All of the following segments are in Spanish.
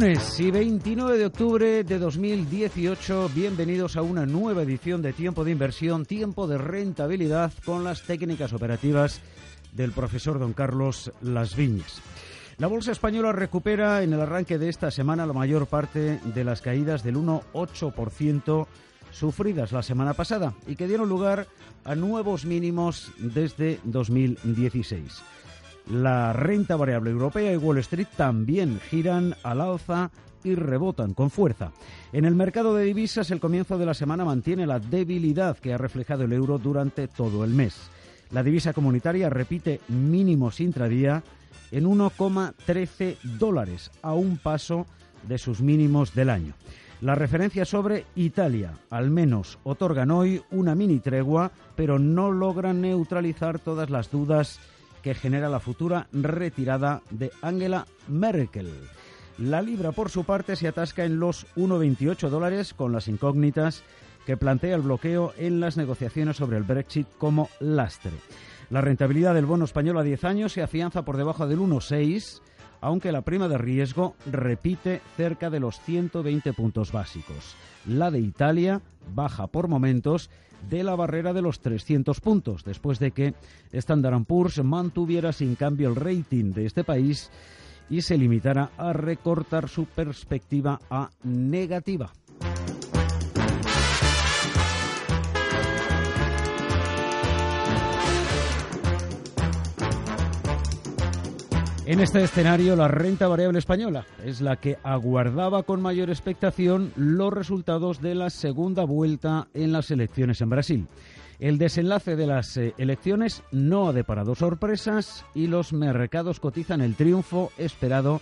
Lunes y 29 de octubre de 2018, bienvenidos a una nueva edición de Tiempo de Inversión, Tiempo de Rentabilidad con las técnicas operativas del profesor don Carlos Las Viñas. La bolsa española recupera en el arranque de esta semana la mayor parte de las caídas del 1,8% sufridas la semana pasada y que dieron lugar a nuevos mínimos desde 2016. La renta variable europea y Wall Street también giran al alza y rebotan con fuerza. En el mercado de divisas, el comienzo de la semana mantiene la debilidad que ha reflejado el euro durante todo el mes. La divisa comunitaria repite mínimos intradía en 1,13 dólares, a un paso de sus mínimos del año. Las referencias sobre Italia, al menos, otorgan hoy una mini tregua, pero no logran neutralizar todas las dudas que genera la futura retirada de Angela Merkel. La libra, por su parte, se atasca en los 1,28 dólares con las incógnitas que plantea el bloqueo en las negociaciones sobre el Brexit como lastre. La rentabilidad del bono español a 10 años se afianza por debajo del 1,6, aunque la prima de riesgo repite cerca de los 120 puntos básicos. La de Italia baja por momentos de la barrera de los 300 puntos, después de que Standard Poor's mantuviera sin cambio el rating de este país y se limitara a recortar su perspectiva a negativa. En este escenario, la renta variable española es la que aguardaba con mayor expectación los resultados de la segunda vuelta en las elecciones en Brasil. El desenlace de las eh, elecciones no ha deparado sorpresas y los mercados cotizan el triunfo esperado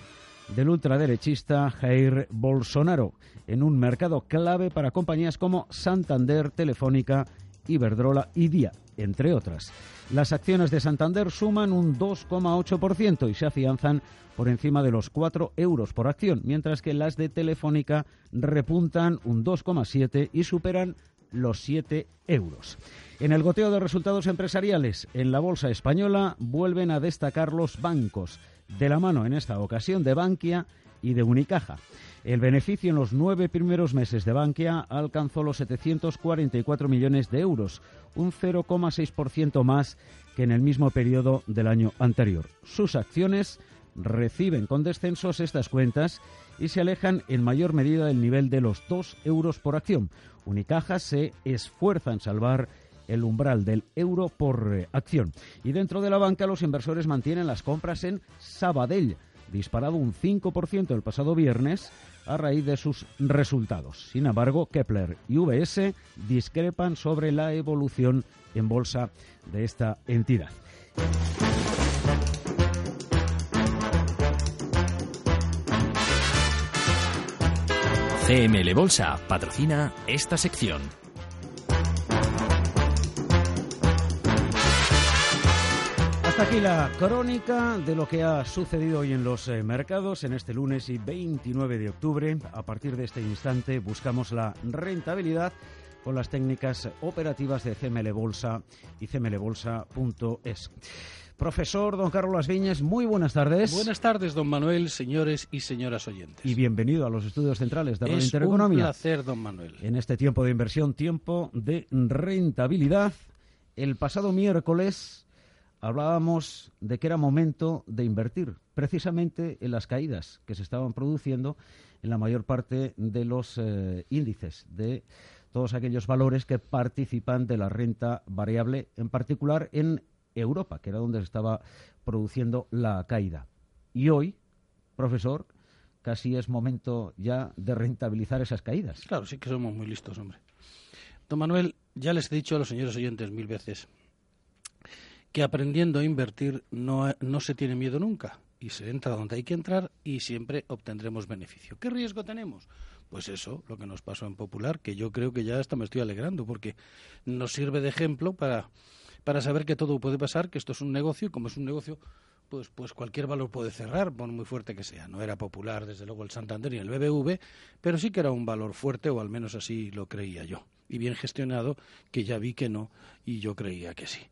del ultraderechista Jair Bolsonaro en un mercado clave para compañías como Santander, Telefónica, Iberdrola y Día, entre otras. Las acciones de Santander suman un 2,8% y se afianzan por encima de los 4 euros por acción, mientras que las de Telefónica repuntan un 2,7 y superan los 7 euros. En el goteo de resultados empresariales en la bolsa española vuelven a destacar los bancos, de la mano en esta ocasión de Bankia y de Unicaja. El beneficio en los nueve primeros meses de Bankia alcanzó los 744 millones de euros, un 0,6% más que en el mismo periodo del año anterior. Sus acciones reciben con descensos estas cuentas y se alejan en mayor medida del nivel de los 2 euros por acción. Unicaja se esfuerza en salvar el umbral del euro por acción. Y dentro de la banca los inversores mantienen las compras en Sabadell, disparado un 5% el pasado viernes a raíz de sus resultados. Sin embargo, Kepler y VS discrepan sobre la evolución en bolsa de esta entidad. CML Bolsa patrocina esta sección. Hasta aquí la crónica de lo que ha sucedido hoy en los eh, mercados en este lunes y 29 de octubre. A partir de este instante buscamos la rentabilidad con las técnicas operativas de CML Bolsa y cmlbolsa.es. Profesor don Carlos Viñas, muy buenas tardes. Buenas tardes, don Manuel, señores y señoras oyentes. Y bienvenido a los estudios centrales de la es Intereconomía. un placer, don Manuel. En este tiempo de inversión, tiempo de rentabilidad. El pasado miércoles hablábamos de que era momento de invertir, precisamente en las caídas que se estaban produciendo en la mayor parte de los eh, índices de todos aquellos valores que participan de la renta variable, en particular en Europa, que era donde se estaba produciendo la caída. Y hoy, profesor, casi es momento ya de rentabilizar esas caídas. Claro, sí que somos muy listos, hombre. Don Manuel, ya les he dicho a los señores oyentes mil veces que aprendiendo a invertir no, no se tiene miedo nunca y se entra donde hay que entrar y siempre obtendremos beneficio. ¿Qué riesgo tenemos? Pues eso, lo que nos pasó en Popular, que yo creo que ya hasta me estoy alegrando, porque nos sirve de ejemplo para, para saber que todo puede pasar, que esto es un negocio, y como es un negocio, pues, pues cualquier valor puede cerrar, por muy fuerte que sea. No era popular, desde luego, el Santander y el BBV, pero sí que era un valor fuerte, o al menos así lo creía yo. Y bien gestionado, que ya vi que no, y yo creía que sí.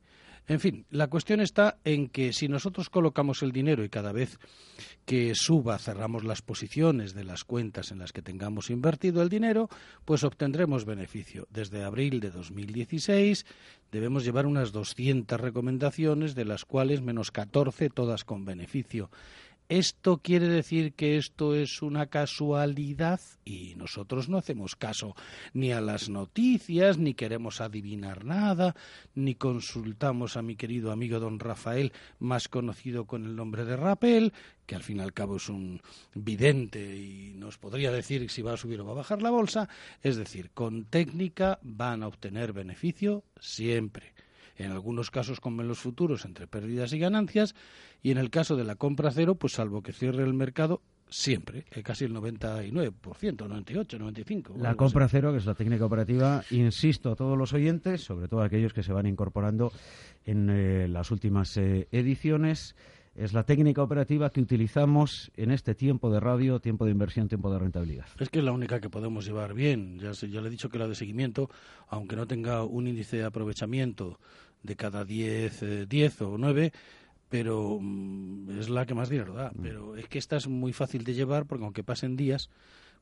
En fin, la cuestión está en que si nosotros colocamos el dinero y cada vez que suba cerramos las posiciones de las cuentas en las que tengamos invertido el dinero, pues obtendremos beneficio. Desde abril de 2016 debemos llevar unas 200 recomendaciones, de las cuales menos 14 todas con beneficio. ¿Esto quiere decir que esto es una casualidad? Y nosotros no hacemos caso ni a las noticias, ni queremos adivinar nada, ni consultamos a mi querido amigo don Rafael, más conocido con el nombre de Rapel, que al fin y al cabo es un vidente y nos podría decir si va a subir o va a bajar la bolsa. Es decir, con técnica van a obtener beneficio siempre en algunos casos como en los futuros entre pérdidas y ganancias, y en el caso de la compra cero, pues salvo que cierre el mercado, siempre, que casi el 99%, 98, 95. La compra cero, que es la técnica operativa, insisto a todos los oyentes, sobre todo aquellos que se van incorporando en eh, las últimas eh, ediciones, es la técnica operativa que utilizamos en este tiempo de radio, tiempo de inversión, tiempo de rentabilidad. Es que es la única que podemos llevar bien. Ya, ya le he dicho que la de seguimiento, aunque no tenga un índice de aprovechamiento de cada 10, 10 eh, o 9, pero mm, es la que más dinero da. Mm. Pero es que esta es muy fácil de llevar porque aunque pasen días,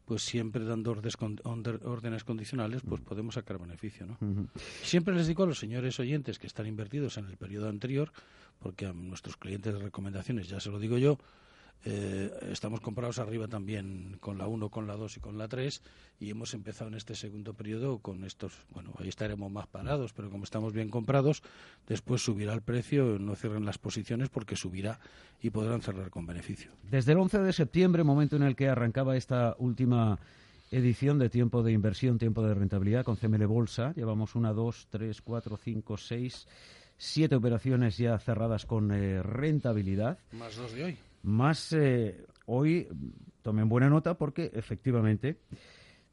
pues siempre dando órdenes condicionales, pues mm. podemos sacar beneficio, ¿no? Siempre les digo a los señores oyentes que están invertidos en el periodo anterior, porque a nuestros clientes de recomendaciones, ya se lo digo yo, eh, estamos comprados arriba también con la 1, con la 2 y con la 3 y hemos empezado en este segundo periodo con estos, bueno, ahí estaremos más parados, pero como estamos bien comprados, después subirá el precio, no cierren las posiciones porque subirá y podrán cerrar con beneficio. Desde el 11 de septiembre, momento en el que arrancaba esta última edición de tiempo de inversión, tiempo de rentabilidad con CML Bolsa, llevamos una, dos, tres, cuatro, cinco, seis, siete operaciones ya cerradas con eh, rentabilidad. Más dos de hoy. Más eh, hoy, tomen buena nota porque efectivamente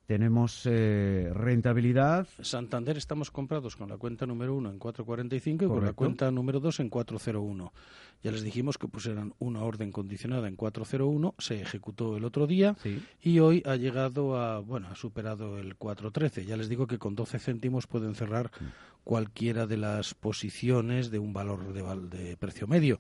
tenemos eh, rentabilidad. Santander estamos comprados con la cuenta número uno en 4.45 y con la cuenta número dos en 4.01. Ya les dijimos que pusieran una orden condicionada en 4.01, se ejecutó el otro día y hoy ha llegado a, bueno, ha superado el 4.13. Ya les digo que con 12 céntimos pueden cerrar cualquiera de las posiciones de un valor de, de precio medio.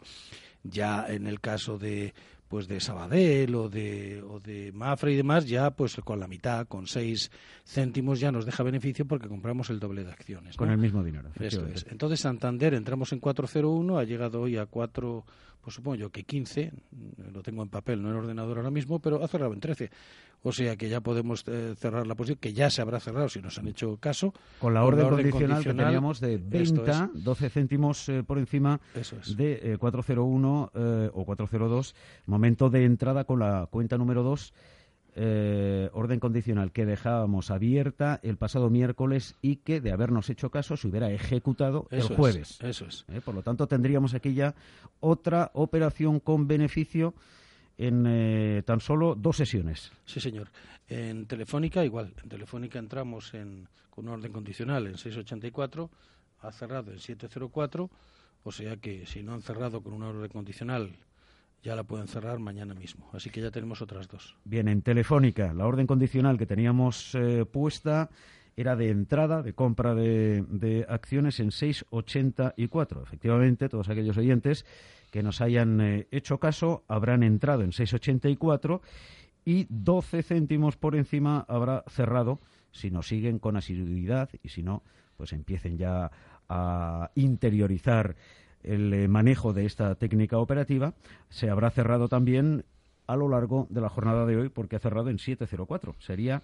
Ya en el caso de pues de Sabadell o de, o de Mafra y demás, ya pues con la mitad, con seis céntimos ya nos deja beneficio porque compramos el doble de acciones. Con el mismo dinero. Eso es. Entonces Santander entramos en 401, ha llegado hoy a 4 pues supongo yo que 15, lo tengo en papel, no en ordenador ahora mismo, pero ha cerrado en 13. O sea que ya podemos eh, cerrar la posición, que ya se habrá cerrado si nos han hecho caso. Con la orden, condicional, que teníamos de venta, 12 céntimos eh, por encima de 401 eh, o 402, momento de entrada con la cuenta número 2 eh, orden condicional que dejábamos abierta el pasado miércoles y que, de habernos hecho caso, se hubiera ejecutado el jueves. eso es. Eh, por lo tanto, tendríamos aquí ya otra operación con beneficio en eh, tan solo dos sesiones. Sí, señor. En Telefónica, igual. En Telefónica entramos con un orden condicional en 684, ha cerrado en 704, o sea que si no han cerrado con un orden condicional ya la pueden cerrar mañana mismo. Así que ya tenemos otras dos. Bien, en Telefónica, la orden condicional que teníamos eh, puesta era de entrada, de compra de, acciones en 6,84. Efectivamente, todos aquellos oyentes que nos hayan eh, hecho caso habrán entrado en 6,84 y 12 céntimos por encima habrá cerrado si nos siguen con asiduidad y si no, pues empiecen ya a interiorizar el eh, manejo de esta técnica operativa se habrá cerrado también a lo largo de la jornada de hoy porque ha cerrado en 704. Sería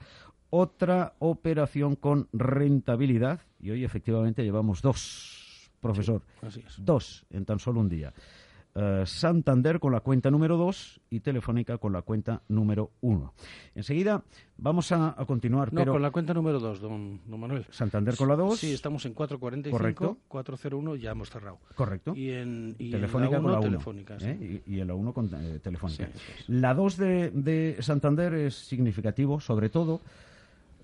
otra operación con rentabilidad y hoy efectivamente llevamos dos, profesor. Dos en tan solo un día. Eh, Santander con la cuenta número 2 y Telefónica con la cuenta número 1. Enseguida vamos a, a continuar. No, pero con la cuenta número 2, don, don Manuel. Santander con la 2. Sí, estamos en 445, Correcto. 401, ya hemos cerrado. Correcto. Y en, y en Telefónica la con 1, la 1. Telefónica, sí. ¿eh? y, y en la 1 con eh, Telefónica. Sí, es. La 2 de, de Santander es significativo, sobre todo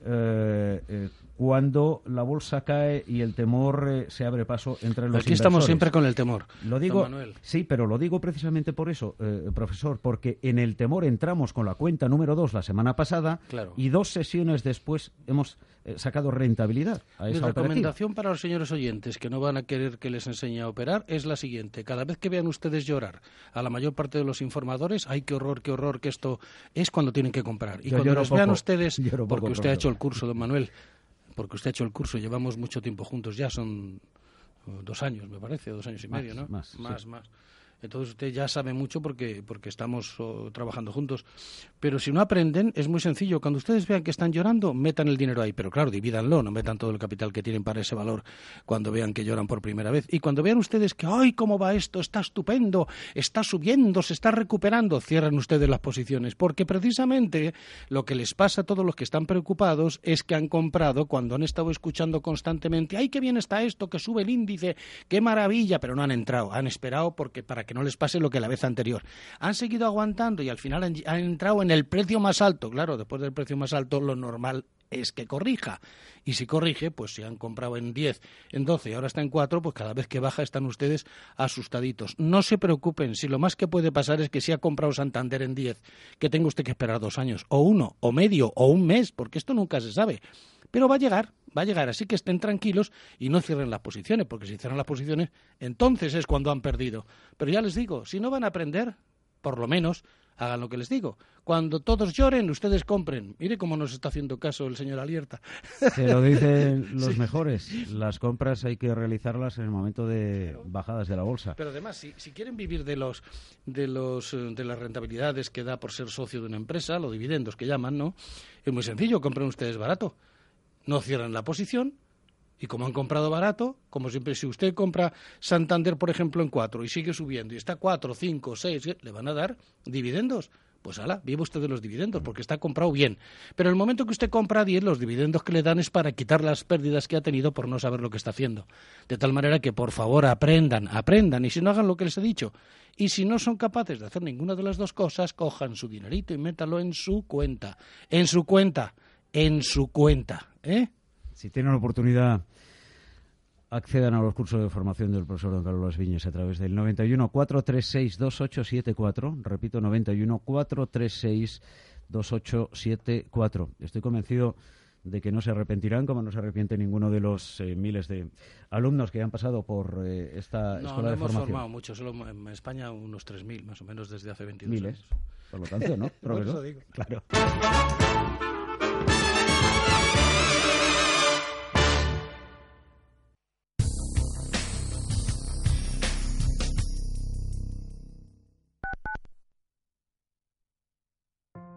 eh, eh, cuando la bolsa cae y el temor eh, se abre paso entre los Aquí estamos siempre con el temor. Lo digo, Don Manuel. sí, pero lo digo precisamente por eso, eh, profesor, porque en el temor entramos con la cuenta número 2 la semana pasada Claro. y dos sesiones después hemos eh, sacado rentabilidad a Mi esa operativa. recomendación para los señores oyentes que no van a querer que les enseñe a operar es la siguiente. Cada vez que vean ustedes llorar a la mayor parte de los informadores, ay, qué horror, qué horror, que esto es cuando tienen que comprar. Y Yo cuando los vean ustedes, poco, porque usted ha hecho el curso, don Manuel, porque usted ha hecho el curso, llevamos mucho tiempo juntos ya, son dos años, me parece, dos años y Más, medio, ¿no? más, más. sí. más. Entonces usted ya sabe mucho porque, porque estamos oh, trabajando juntos. Pero si no aprenden, es muy sencillo. Cuando ustedes vean que están llorando, metan el dinero ahí. Pero claro, divídanlo, no metan todo el capital que tienen para ese valor cuando vean que lloran por primera vez. Y cuando vean ustedes que, ¡ay, cómo va esto! Está estupendo, está subiendo, se está recuperando, cierran ustedes las posiciones. Porque precisamente lo que les pasa a todos los que están preocupados es que han comprado cuando han estado escuchando constantemente, ¡ay, qué bien está esto! Que sube el índice, qué maravilla, pero no han entrado. Han esperado porque para que no les pase lo que la vez anterior. Han seguido aguantando y al final han, han entrado en el precio más alto. Claro, después del precio más alto, lo normal es que corrija. Y si corrige, pues si han comprado en 10, en 12 y ahora está en 4, pues cada vez que baja están ustedes asustaditos. No se preocupen, si lo más que puede pasar es que si ha comprado Santander en 10, que tenga usted que esperar dos años, o uno, o medio, o un mes, porque esto nunca se sabe. Pero va a llegar, va a llegar, así que estén tranquilos y no cierren las posiciones, porque si cierran las posiciones, entonces es cuando han perdido. Pero ya les digo, si no van a aprender, por lo menos hagan lo que les digo. Cuando todos lloren, ustedes compren. Mire cómo nos está haciendo caso el señor Alierta. Se lo dicen los mejores. Las compras hay que realizarlas en el momento de bajadas de la bolsa. Pero además, si, si quieren vivir de los de los de las rentabilidades que da por ser socio de una empresa, los dividendos que llaman, ¿no? Es muy sencillo, compren ustedes barato. No cierran la posición y como han comprado barato, como siempre, si usted compra Santander, por ejemplo, en 4 y sigue subiendo y está 4, 5, 6, le van a dar dividendos. Pues ala, vive usted de los dividendos porque está comprado bien. Pero el momento que usted compra a 10, los dividendos que le dan es para quitar las pérdidas que ha tenido por no saber lo que está haciendo. De tal manera que, por favor, aprendan, aprendan. Y si no hagan lo que les he dicho. Y si no son capaces de hacer ninguna de las dos cosas, cojan su dinerito y métalo en su cuenta. En su cuenta. En su cuenta. ¿Eh? Si tienen oportunidad, accedan a los cursos de formación del profesor Don Carlos Viñes a través del 91 436 2874. Repito, 91 436 2874. Estoy convencido de que no se arrepentirán, como no se arrepiente ninguno de los eh, miles de alumnos que han pasado por eh, esta No, escuela no de hemos formación. formado mucho, solo en España unos 3.000 más o menos desde hace 22 Miles, años. por lo tanto, ¿no? Por eso digo. Claro.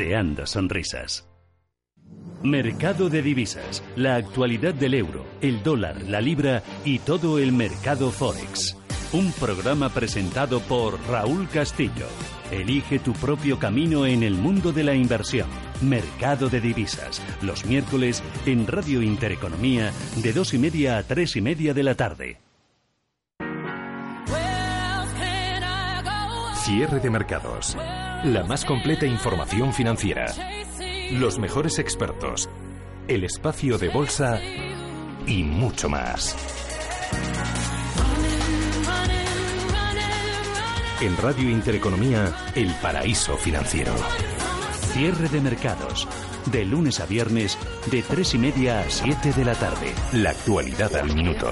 creando sonrisas. Mercado de divisas, la actualidad del euro, el dólar, la libra y todo el mercado forex. Un programa presentado por Raúl Castillo. Elige tu propio camino en el mundo de la inversión. Mercado de divisas, los miércoles en Radio Intereconomía de dos y media a tres y media de la tarde. Cierre de mercados. La más completa información financiera. Los mejores expertos. El espacio de bolsa y mucho más. En Radio Intereconomía, el paraíso financiero. Cierre de mercados, de lunes a viernes de tres y media a siete de la tarde. La actualidad al minuto.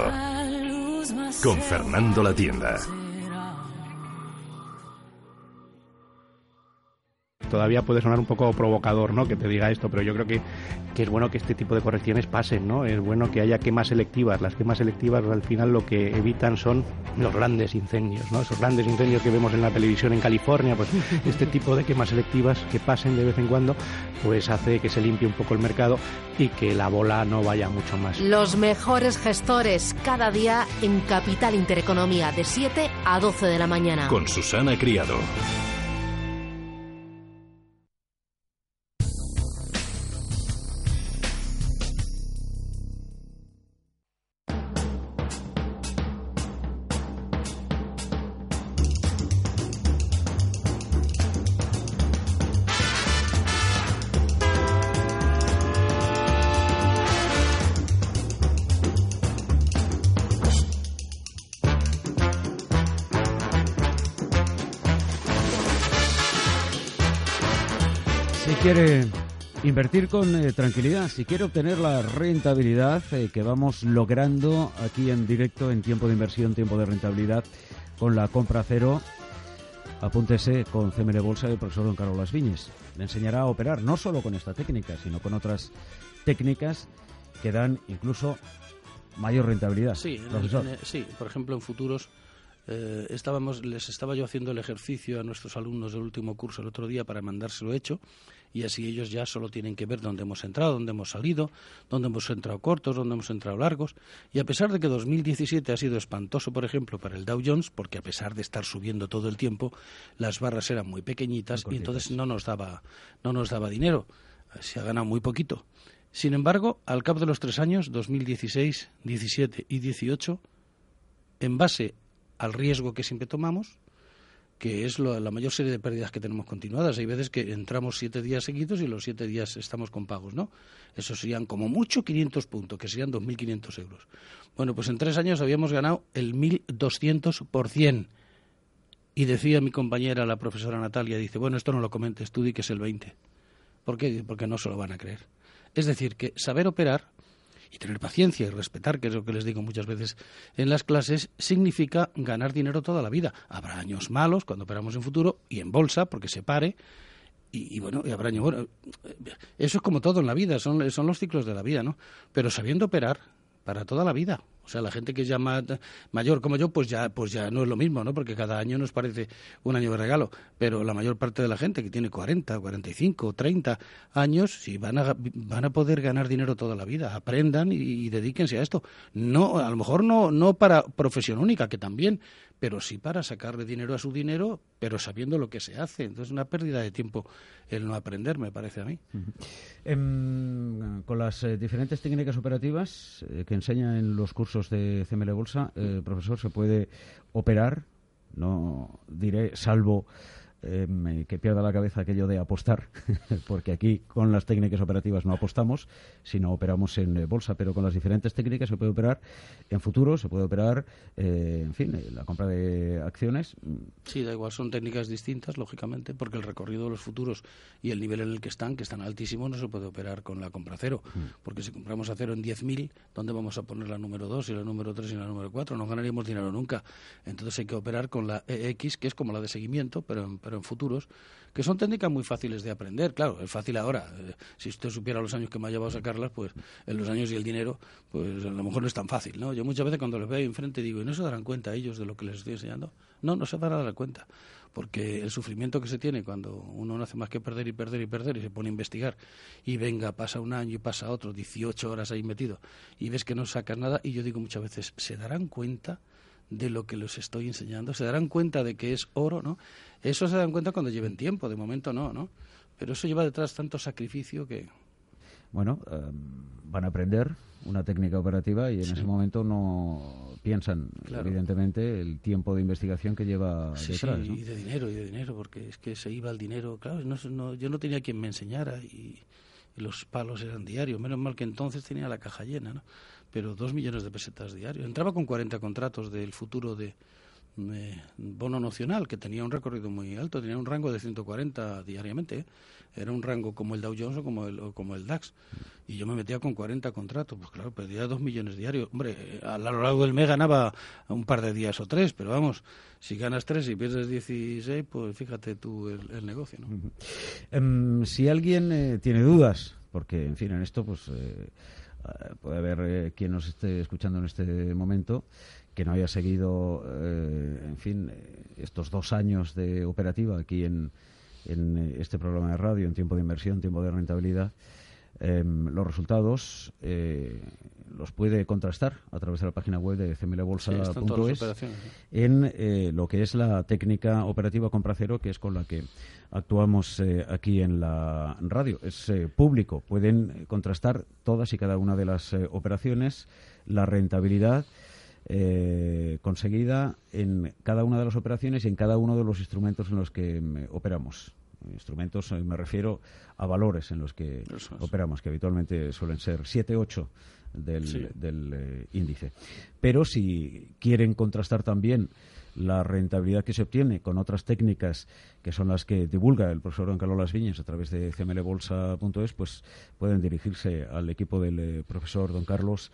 Con Fernando La Tienda. Todavía puede sonar un poco provocador, ¿no? Que te diga esto, pero yo creo que, que es bueno que este tipo de correcciones pasen, ¿no? Es bueno que haya quemas selectivas. Las quemas selectivas al final lo que evitan son los grandes incendios, ¿no? Esos grandes incendios que vemos en la televisión en California, pues este tipo de quemas selectivas que pasen de vez en cuando, pues hace que se limpie un poco el mercado y que la bola no vaya mucho más. Los mejores gestores cada día en Capital Intereconomía de 7 a 12 de la mañana. Con Susana Criado. Invertir con eh, tranquilidad, si quiere obtener la rentabilidad eh, que vamos logrando aquí en directo en tiempo de inversión, tiempo de rentabilidad con la compra cero, apúntese con CML Bolsa el profesor Don Carlos Las Viñes. Le enseñará a operar no solo con esta técnica, sino con otras técnicas que dan incluso mayor rentabilidad. Sí, en el- profesor. en el- sí, por ejemplo, en futuros eh, estábamos, les estaba yo haciendo el ejercicio a nuestros alumnos del último curso el otro día para mandárselo hecho y así ellos ya solo tienen que ver dónde hemos entrado, dónde hemos salido, dónde hemos entrado cortos, dónde hemos entrado largos. Y a pesar de que 2017 ha sido espantoso, por ejemplo, para el Dow Jones, porque a pesar de estar subiendo todo el tiempo, las barras eran muy pequeñitas y entonces no nos daba, no nos daba dinero. Se ha ganado muy poquito. Sin embargo, al cabo de los tres años, 2016, 17 y 18, en base al riesgo que siempre tomamos, que es lo- la mayor serie de pérdidas que tenemos continuadas. Hay veces que entramos siete días seguidos y los siete días estamos con pagos, ¿no? Eso serían como mucho 500 puntos, que serían 2.500 euros. Bueno, pues en tres años habíamos ganado el 1.200%. Y decía mi compañera, la profesora Natalia, dice, bueno, esto no lo comentes tú, di que es el 20%. ¿Por qué? Porque no se lo van a creer. Es decir, que saber operar y tener paciencia y respetar, que es lo que les digo muchas veces en las clases, significa ganar dinero toda la vida. Habrá años malos cuando operamos en futuro y en bolsa, porque se pare. Y, bueno, y habrá años Eso es como todo en la vida, son, son los ciclos de la vida, ¿no? Pero sabiendo operar para toda la vida. O sea, la gente que es ya ma- mayor como yo, pues ya, pues ya no es lo mismo, ¿no? Porque cada año nos parece un año de regalo. Pero la mayor parte de la gente que tiene 40, 45, 30 años, sí van a, van a poder ganar dinero toda la vida. Aprendan y, y dedíquense a esto. No, a lo mejor no, no para profesión única, que también, pero sí para sacarle dinero a su dinero, pero sabiendo lo que se hace. Entonces, es una pérdida de tiempo el no aprender, me parece a mí. Em, con las eh, diferentes técnicas operativas eh, que enseña en los cursos de CML Bolsa, eh, profesor, se puede operar, no diré salvo em, que pierda la cabeza aquello de apostar, porque aquí con las técnicas operativas no apostamos, sino operamos en eh, bolsa, pero con las diferentes técnicas se puede operar en futuro, se puede operar, eh, en fin, eh, la compra de acciones. Sí, da igual, son técnicas distintas, lógicamente, porque el recorrido de los futuros y el nivel en el que están, que están altísimos, no se puede operar con la compra cero. Porque si compramos a cero en 10.000, ¿dónde vamos a poner la número 2 y la número 3 y la número 4? No ganaríamos dinero nunca. Entonces hay que operar con la EX, que es como la de seguimiento, pero en, pero en futuros, que son técnicas muy fáciles de aprender. Claro, es fácil ahora. Eh, si usted supiera los años que me ha llevado a sacarlas, pues en los años y el dinero, pues a lo mejor no es tan fácil, ¿no? Yo muchas veces cuando les veo ahí enfrente digo, ¿y no se darán cuenta ellos de lo que les estoy enseñando? No, no se van a dar cuenta. Porque el sufrimiento que se tiene cuando uno no hace más que perder y perder y perder y se pone a investigar y venga, pasa un año y pasa otro, 18 horas ahí metido y ves que no sacas nada y yo digo muchas veces, ¿se darán cuenta de lo que les estoy enseñando? ¿Se darán cuenta de que es oro, no? Eso se dan cuenta cuando lleven tiempo, de momento no, ¿no? Pero eso lleva detrás tanto sacrificio que... Bueno, em, van a aprender una técnica operativa y en Sí. ese momento no piensan, Claro. evidentemente, el tiempo de investigación que lleva Sí, detrás. sí, ¿no? y de dinero, y de dinero, porque es que se iba el dinero, claro, no, no- yo no tenía quien me enseñara y, y los palos eran diarios, menos mal que entonces tenía la caja llena, ¿no? Pero dos millones de pesetas diarios. Entraba con 40 contratos del futuro de, eh, bono nocional, que tenía un recorrido muy alto, tenía un rango de 140 diariamente. ¿eh? Era un rango como el Dow Jones o como el, como el DAX. Y yo me metía con 40 contratos. Pues claro, perdía 2 millones diarios. Hombre, a lo largo del mes ganaba un par de días o tres, pero vamos, si ganas tres y pierdes 16, pues fíjate tú el, negocio. ¿no? Em, si alguien eh, tiene dudas, porque en fin, en esto pues puede haber quien nos esté escuchando en este momento que no haya seguido, eh, en fin, eh, estos dos años de operativa aquí en, en eh, este programa de radio, en tiempo de inversión, tiempo de rentabilidad, em, los resultados los puede contrastar a través de la página web de cmlbolsa.es en lo que es la técnica operativa compra cero, que es con la que actuamos aquí en la radio. Es público, pueden contrastar todas y cada una de las operaciones, la rentabilidad eh, conseguida en cada una de las operaciones y en cada uno de los instrumentos en los que mm, operamos. Instrumentos, eh, me refiero a valores en los que operamos, que habitualmente suelen ser 7, 8 del, eh, índice. Pero si quieren contrastar también la rentabilidad que se obtiene con otras técnicas que son las que divulga el profesor Don Carlos Las Viñas a través de cmlbolsa.es, pues pueden dirigirse al equipo del profesor Don Carlos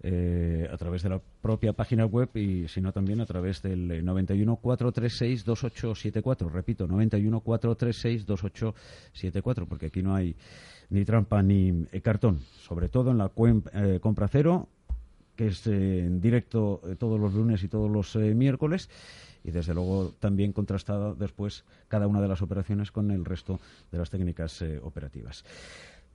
eh, a través de la propia página web y si no también a través del 91 436 2874. Repito, 91 436 2874, porque aquí no hay ni trampa ni eh, cartón. Sobre todo en la eh, compra cero, que es en directo todos los lunes y todos los miércoles y desde luego también contrastada después cada una de las operaciones con el resto de las técnicas operativas.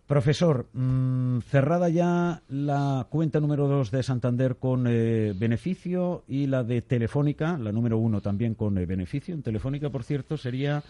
Profesor, mm, cerrada ya la cuenta número dos de Santander con eh, beneficio y la de Telefónica, la número uno también con eh, beneficio. En Telefónica, por cierto, sería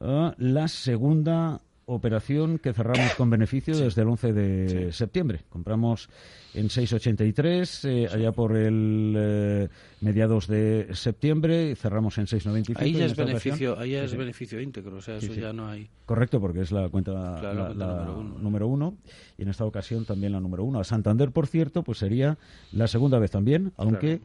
ah, la segunda operación que cerramos con beneficio desde el 11 de septiembre. Compramos en 6.83 eh, allá por el eh, mediados de septiembre y cerramos en 6.95. Ahí ya es beneficio, ahí es beneficio íntegro, o sea, eso ya no hay. Correcto, porque es la cuenta la, número, uno. y en esta ocasión también la número uno. A Santander, por cierto, pues sería la segunda vez también, aunque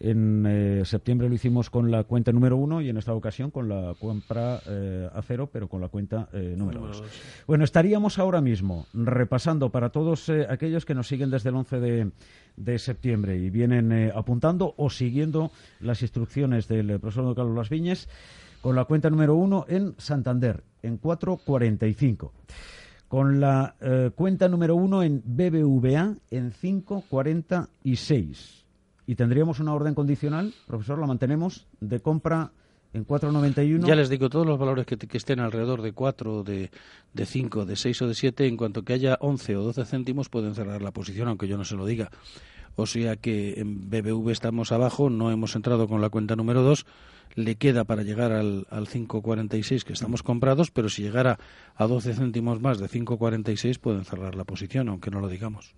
en eh, septiembre lo hicimos con la cuenta número uno y en esta ocasión con la compra eh, a cero, pero con la cuenta eh, número dos. Bueno, estaríamos ahora mismo repasando para todos aquellos que nos siguen desde el 11 de, de septiembre y vienen apuntando o siguiendo las instrucciones del profesor Carlos Las Viñes con la cuenta número uno en Santander, en 445 con la cuenta número uno en BBVA en 546 y tendríamos una orden condicional, profesor, la mantenemos, de compra en 4,91. Ya les digo, todos los valores que, estén alrededor de 4, de, de 5, de 6 o de 7, en cuanto que haya 11 o 12 céntimos pueden cerrar la posición, aunque yo no se lo diga. O sea que en BBV estamos abajo, no hemos entrado con la cuenta número 2 le queda para llegar al, al 5.46 que estamos comprados, pero si llegara a 12 céntimos más de 5.46 pueden cerrar la posición, aunque no lo digamos.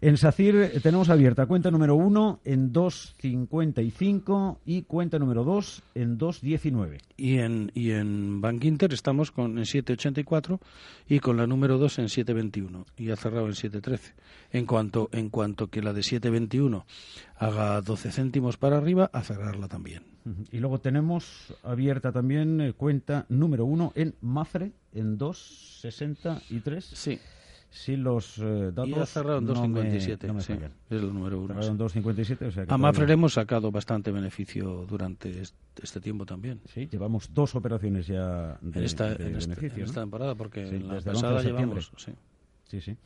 En SACIR eh, tenemos abierta cuenta número 1 en 2.55 y cuenta número 2 en 2.19. Y en, y en Bank Inter estamos con, en 7.84 y con la número 2 en 7.21 y ha cerrado en 7.13. En cuanto, en cuanto que la de 7.21 haga 12 céntimos para arriba, a cerrarla también. Y luego tenemos abierta también eh, cuenta número uno en Mafre, en 2.63. Sí. Si los eh, datos. Y ha cerrado en 2.57. sí, es el número uno. en 2.57. O sea a Mafre hemos sacado bastante beneficio durante este tiempo también. Sí, llevamos dos operaciones ya de, en esta, en beneficio. en esta temporada, porque en la pasada llevamos. Sí. Sí, sí.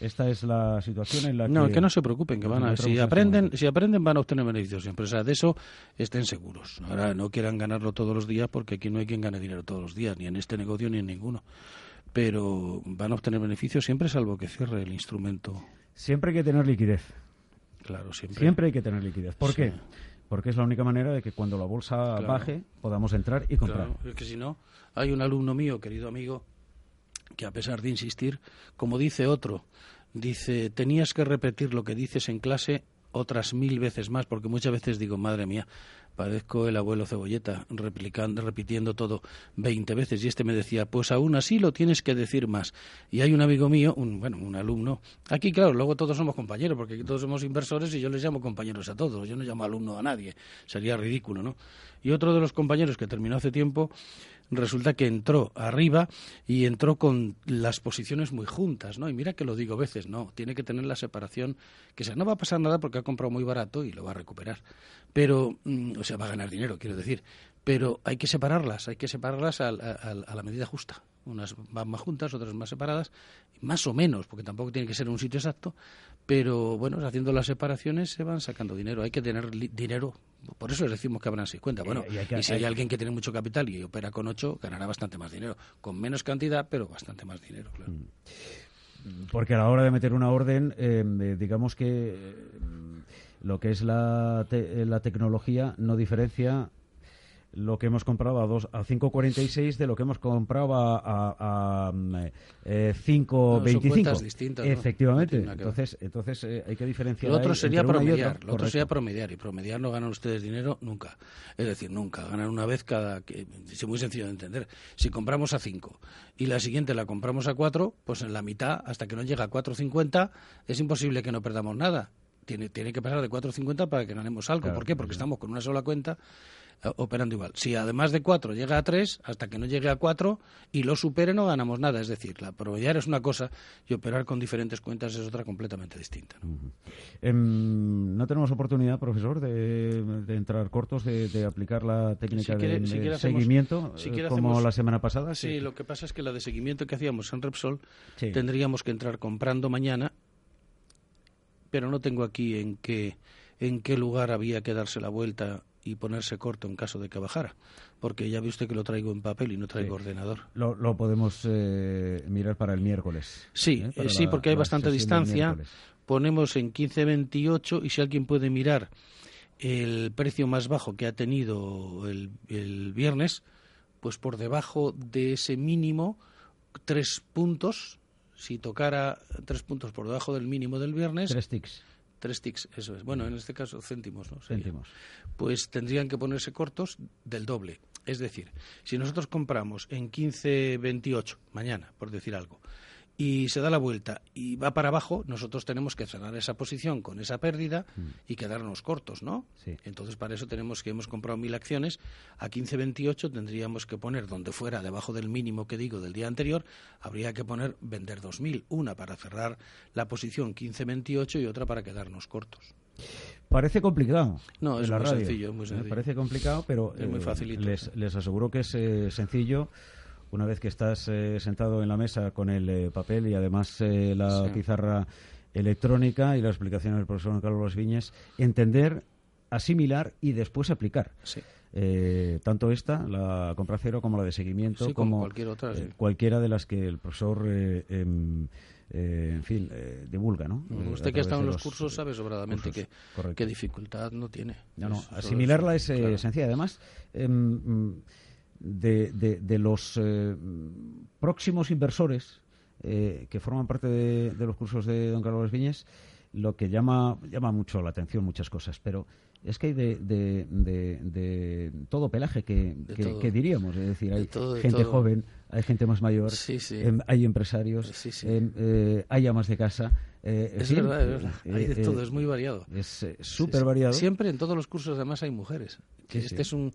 Esta es la situación en la que... No, que no se preocupen, que van a... Si aprenden, si aprenden van a obtener beneficios siempre. O sea, de eso estén seguros. Ahora, no quieran ganarlo todos los días porque aquí no hay quien gane dinero todos los días, ni en este negocio ni en ninguno. Pero van a obtener beneficios siempre salvo que cierre el instrumento. Siempre hay que tener liquidez. Claro, siempre. Siempre hay que tener liquidez. ¿Por qué? Porque es la única manera de que cuando la bolsa baje podamos entrar y comprar. Claro, es que si no, hay un alumno mío, querido amigo, que a pesar de insistir, como dice otro, dice, tenías que repetir lo que dices en clase otras mil veces más, porque muchas veces digo, madre mía, Parezco el abuelo cebolleta, replicando, repitiendo todo 20 veces. Y este me decía, pues aún así lo tienes que decir más. Y hay un amigo mío, un, bueno, un alumno. Aquí, claro, luego todos somos compañeros, porque aquí todos somos inversores y yo les llamo compañeros a todos. Yo no llamo alumno a nadie. Sería ridículo, ¿no? Y otro de los compañeros que terminó hace tiempo resulta que entró arriba y entró con las posiciones muy juntas, ¿no? Y mira que lo digo veces, no, tiene que tener la separación, que sea, no va a pasar nada porque ha comprado muy barato y lo va a recuperar. Pero, mm, o sea, va a ganar dinero, quiero decir. Pero hay que separarlas, hay que separarlas a, a la medida justa. Unas van más juntas, otras más separadas, más o menos, porque tampoco tiene que ser un sitio exacto, pero bueno, haciendo las separaciones se van sacando dinero. Hay que tener dinero por eso les decimos que abran seis cuentas. Bueno, y, si hay, alguien que tiene mucho capital y opera con ocho, ganará bastante más dinero. Con menos cantidad, pero bastante más dinero, claro. Mm. Porque a la hora de meter una orden, eh, digamos que eh, lo que es la, la tecnología no diferencia lo que hemos comprado a, dos, a 5,46 de lo que hemos comprado a, a, a eh, 5,25. Efectivamente. entonces, entonces eh, hay que diferenciar. Lo otro sería promediar. Lo otro sería promediar. Y promediar no ganan ustedes dinero nunca. Es decir, nunca. Ganan una vez cada. Que, es muy sencillo de entender. Si compramos a 5 y la siguiente la compramos a 4, pues en la mitad, hasta que no llega a 4,50, es imposible que no perdamos nada. Tiene, tiene que pasar de 4,50 para que ganemos algo. ¿Por qué? Porque estamos con una sola cuenta eh, operando igual. Si además de cuatro llega a tres, hasta que no llegue a cuatro y lo supere no ganamos nada. Es decir, la promediar es una cosa y operar con diferentes cuentas es otra completamente distinta. ¿no? Em, no tenemos oportunidad, profesor, de, entrar cortos, de, aplicar la técnica de, seguimiento eh, como la semana pasada. Sí, lo que pasa es que la de seguimiento que hacíamos en Repsol tendríamos que entrar comprando mañana, pero no tengo aquí en qué, en qué lugar había que darse la vuelta y ponerse corto en caso de que bajara, porque ya viste que lo traigo en papel y no traigo ordenador. Lo, lo podemos eh, mirar para el miércoles. Sí, ¿eh? Eh, sí, porque hay bastante distancia. Ponemos en 15.28 y si alguien puede mirar el precio más bajo que ha tenido el, el viernes, pues por debajo de ese mínimo, tres puntos. Si tocara tres puntos por debajo del mínimo del viernes. Tres ticks Tres ticks, eso es. Bueno, en este caso céntimos, ¿no? Céntimos. Pues tendrían que ponerse cortos del doble. Es decir, si nosotros compramos en 15.28 mañana, por decir algo, y se da la vuelta y va para abajo, nosotros tenemos que cerrar esa posición con esa pérdida mm. y quedarnos cortos, ¿no? Entonces, para eso tenemos que hemos comprado mil acciones, a 15.28 tendríamos que poner donde fuera debajo del mínimo que digo del día anterior, habría que poner vender 2.000, una para cerrar la posición 15.28 y otra para quedarnos cortos. Parece complicado. No, es muy sencillo, muy sencillo. Parece complicado, pero es muy eh, Les, les aseguro que es eh, sencillo una vez que estás eh, sentado en la mesa con el eh, papel y además eh, la pizarra electrónica y la explicación del profesor Carlos Viñes, entender, asimilar y después aplicar. tanto esta, la compra cero, como la de seguimiento, como, cualquier otra, cualquiera de las que el profesor em, en fin, divulga, ¿no? Usted que ha estado en los, cursos sabe sobradamente que, qué dificultad no tiene. No, asimilarla es, sencilla. Además, de, de, los eh, próximos inversores eh, que forman parte de, los cursos de don Carlos Viñes, lo que llama, llama mucho la atención muchas cosas, pero es que hay de, de, todo pelaje que, que, diríamos, es decir, hay gente joven, hay gente más mayor, em, hay empresarios, em, eh, hay amas de casa. es, verdad, hay de todo, es muy variado. Es súper variado. Siempre en todos los cursos además hay mujeres. este, Es un,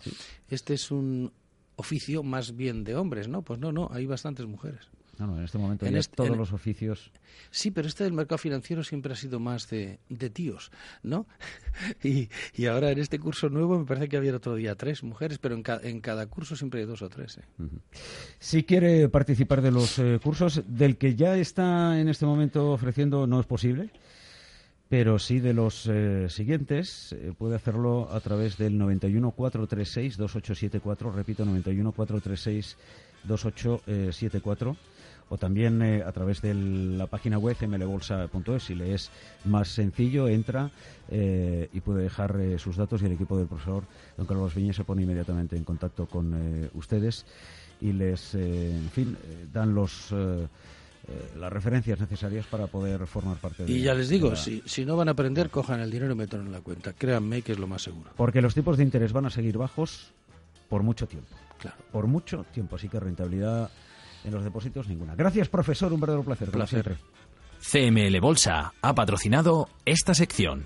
este es un oficio más bien de hombres, ¿no? Pues no, no, hay bastantes mujeres. No, no, en este momento en todos los oficios. Sí, pero este del mercado financiero siempre ha sido más de, de tíos, ¿no? y, y, ahora en este curso nuevo me parece que había otro día tres mujeres, pero en, en cada curso siempre hay dos o tres. ¿eh? Si quiere participar de los eh, cursos, del que ya está en este momento ofreciendo, no es posible pero sí de los eh, siguientes eh, puede hacerlo a través del 91 436 2874, repito 91 436 2874 o también eh, a través de la página web mlbolsa.es si le es más sencillo entra y puede dejar sus datos y el equipo del profesor don Carlos Viñez se pone inmediatamente en contacto con ustedes y les en fin dan los eh, las referencias necesarias para poder formar parte de Y ya les digo, la- si, si no van a aprender, cojan el dinero y metan en la cuenta. Créanme que es lo más seguro. Porque los tipos de interés van a seguir bajos por mucho tiempo. Claro. Por mucho tiempo. Así que rentabilidad en los depósitos ninguna. Gracias, profesor. Un verdadero placer. Placer. CML Bolsa ha patrocinado esta sección.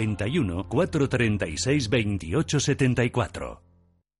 91 436 28 74